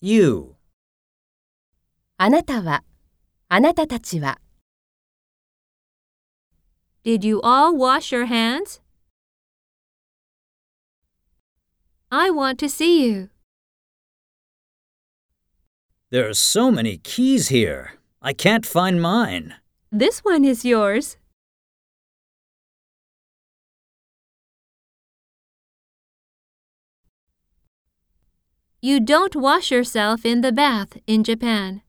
You. あなたは、あなたたちは、 Did you all wash your hands? I want to see you. There are so many keys here. I can't find mine. This one is yours. You don't wash yourself in the bath in Japan.